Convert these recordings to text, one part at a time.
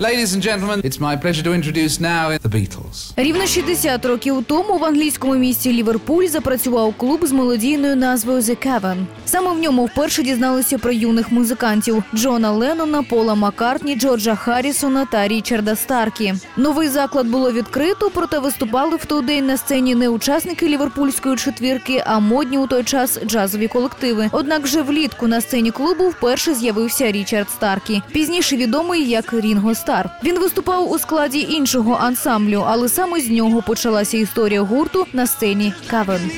Ladies and gentlemen, it's my pleasure to introduce now the Beatles. Рівно 60 років тому в англійському місті Ліверпуль запрацював клуб з мелодійною назвою The Cavern. Саме в ньому вперше дізналися про юних музикантів Джона Леннона, Пола Маккартні, Джорджа Харрісона та Річарда Старкі. Новий заклад було відкрито, проте виступали в той день на сцені не учасники ліверпульської четвірки, а модні у той час джазові колективи. Однак вже влітку на сцені клубу вперше з'явився Річард Старкі, пізніше відомий як Рінго Стар. Він виступав у складі іншого ансамблю, але саме з нього почалася історія гурту на сцені Cavern.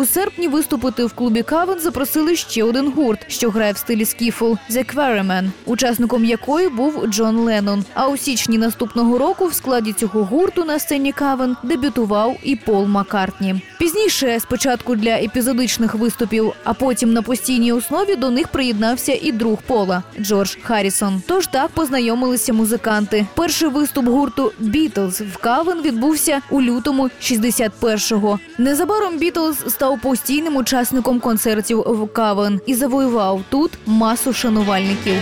У серпні виступити в клубі Cavern запросили ще один гурт, що грає в стилі скіфл The Quarrymen, учасником якої був Джон Леннон. А у січні наступного року в складі цього гурту на сцені Cavern дебютував і Пол Маккартні. Пізніше, спочатку для епізодичних виступів, а потім на постійній основі до них приєднався і друг Пола Джордж Харрісон. Тож так познайомилися музиканти. Перший виступ гурту Бітлз в Cavern відбувся у лютому 61-го. Незабаром Бітлз став постійним учасником концертів в Cavern і завоював тут масу шанувальників.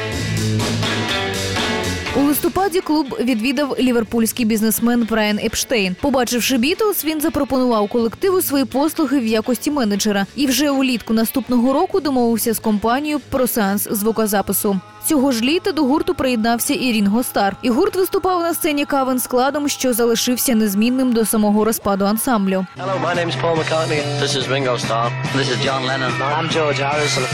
Листопаді клуб відвідав ліверпульський бізнесмен Брайан Епштейн. Побачивши Бітлз, він запропонував колективу свої послуги в якості менеджера і вже улітку наступного року домовився з компанією про сеанс звукозапису. Цього ж літа до гурту приєднався і Рінго Стар. І гурт виступав на сцені кавен складом, що залишився незмінним до самого розпаду ансамблю. Hello, my Paul McCartney. This is Ringo Starr. This is John Lennon. I'm George Harrison.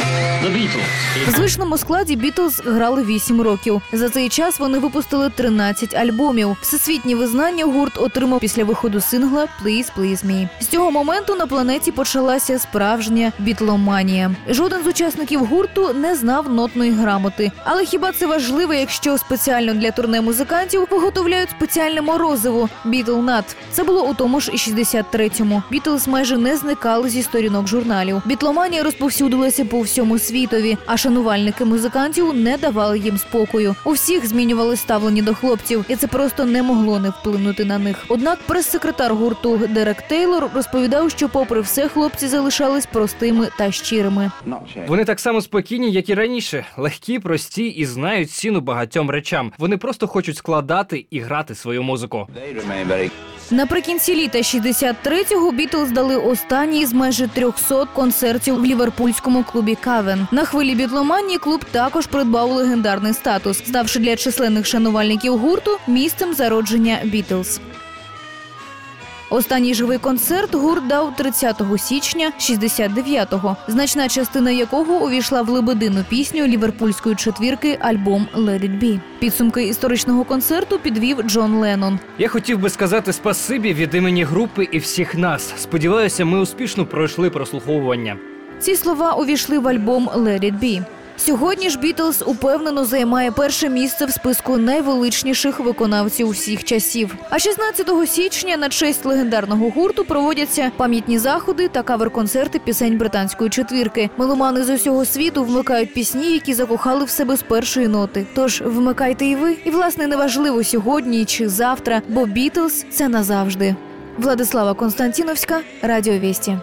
The Beatles. В звичному складі Бітлз грали 8 років. За цей час вони випустили 13 альбомів. Всесвітнє визнання гурт отримав після виходу сингла «Please, Please Me». З цього моменту на планеті почалася справжня бітломанія. Жоден з учасників гурту не знав нотної грамоти. Але хіба це важливо, якщо спеціально для турне музикантів виготовляють спеціальне морозиво Бітлнат? Це було у тому ж і 63-му. Бітлз майже не зникали зі сторінок журналів. Бітломанія розповсюдилася по всьому світові, а шанувальники музикантів не давали їм спокою. У всіх змінювали ставлення до хлопців, і це просто не могло не вплинути на них. Однак прес-секретар гурту Дерек Тейлор розповідав, що, попри все, хлопці залишались простими та щирими. Вони так само спокійні, як і раніше, легкі, прості і знають ціну багатьом речам. Вони просто хочуть складати і грати свою музику. Наприкінці літа 63-го Бітлз дали останній з майже 300 концертів в ліверпульському клубі Кавен. На хвилі бітломанії клуб також придбав легендарний статус, ставши для численних шанувальників гурту місцем зародження Бітлз. Останній живий концерт гурт дав 30 січня 69-го, значна частина якого увійшла в лебедину пісню ліверпульської четвірки альбом «Let it be». Підсумки історичного концерту підвів Джон Леннон. Я хотів би сказати спасибі від імені групи і всіх нас. Сподіваюся, ми успішно пройшли прослуховування. Ці слова увійшли в альбом «Let it be». Сьогодні ж Бітлз упевнено займає перше місце в списку найвеличніших виконавців всіх часів. А 16 січня на честь легендарного гурту проводяться пам'ятні заходи та кавер-концерти пісень британської четвірки. Меломани з усього світу вмикають пісні, які закохали в себе з першої ноти. Тож вмикайте і ви. І власне неважливо сьогодні чи завтра, бо Бітлз це назавжди. Владислава Константіновська, Радіо Вісті.